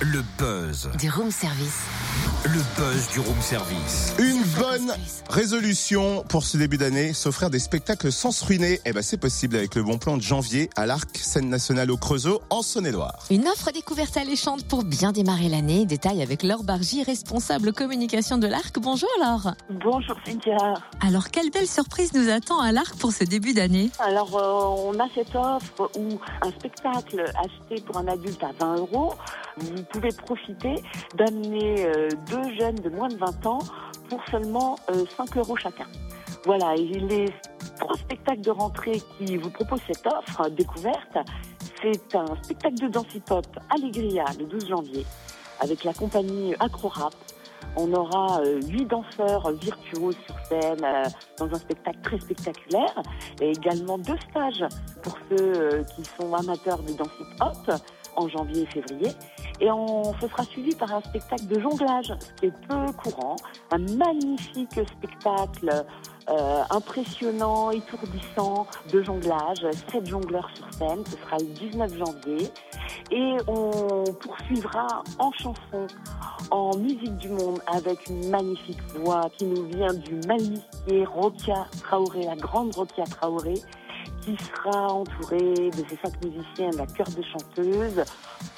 Le buzz. Du room service. Le buzz du room service. Une bonne résolution pour ce début d'année, s'offrir des spectacles sans se ruiner. Eh ben, c'est possible avec le bon plan de janvier à l'Arc Scène Nationale au Creusot, en Saône-et-Loire. Une offre découverte alléchante pour bien démarrer l'année. Détail avec Laure Bargy, responsable communication de l'Arc. Bonjour Laure. Bonjour Cynthia. Alors, quelle belle surprise nous attend à l'Arc pour ce début d'année Alors euh, on a cette offre où un spectacle acheté pour un adulte à 20 euros, vous pouvez profiter d'amener euh, deux jeunes de moins de 20 ans pour seulement euh, 5 euros chacun. Voilà, et les trois spectacles de rentrée qui vous proposent cette offre euh, découverte, c'est un spectacle de danse hip-hop Allegria le 12 janvier avec la compagnie Acrorap. On aura euh, huit danseurs virtuoses sur scène euh, dans un spectacle très spectaculaire et également deux stages pour ceux euh, qui sont amateurs de danse hip-hop en janvier et février. Et on, ce sera suivi par un spectacle de jonglage, ce qui est peu courant. Un magnifique spectacle euh, impressionnant, étourdissant de jonglage. Sept jongleurs sur scène, ce sera le 19 janvier. Et on poursuivra en chanson, en musique du monde, avec une magnifique voix qui nous vient du Mali, qui est Rokia Traoré, la grande Rokia Traoré, qui sera entourée de ces cinq musiciens d'un chœur de chanteuses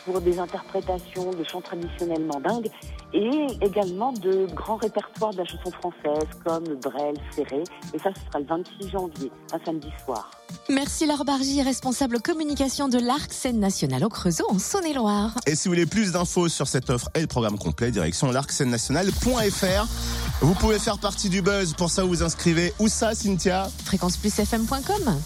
pour des interprétations de chants traditionnels mandingues et également de grands répertoires de la chanson française comme Brel, Ferré. Et ça, ce sera le 26 janvier, un samedi soir. Merci Laure Bargy, responsable communication de l'Arc Scène Nationale au Creusot en Saône-et-Loire. Et si vous voulez plus d'infos sur cette offre et le programme complet, direction l'arcscène-nationale.fr. Vous pouvez faire partie du buzz. Pour ça, vous vous inscrivez. Où ça, Cynthia? Fréquenceplusfm.com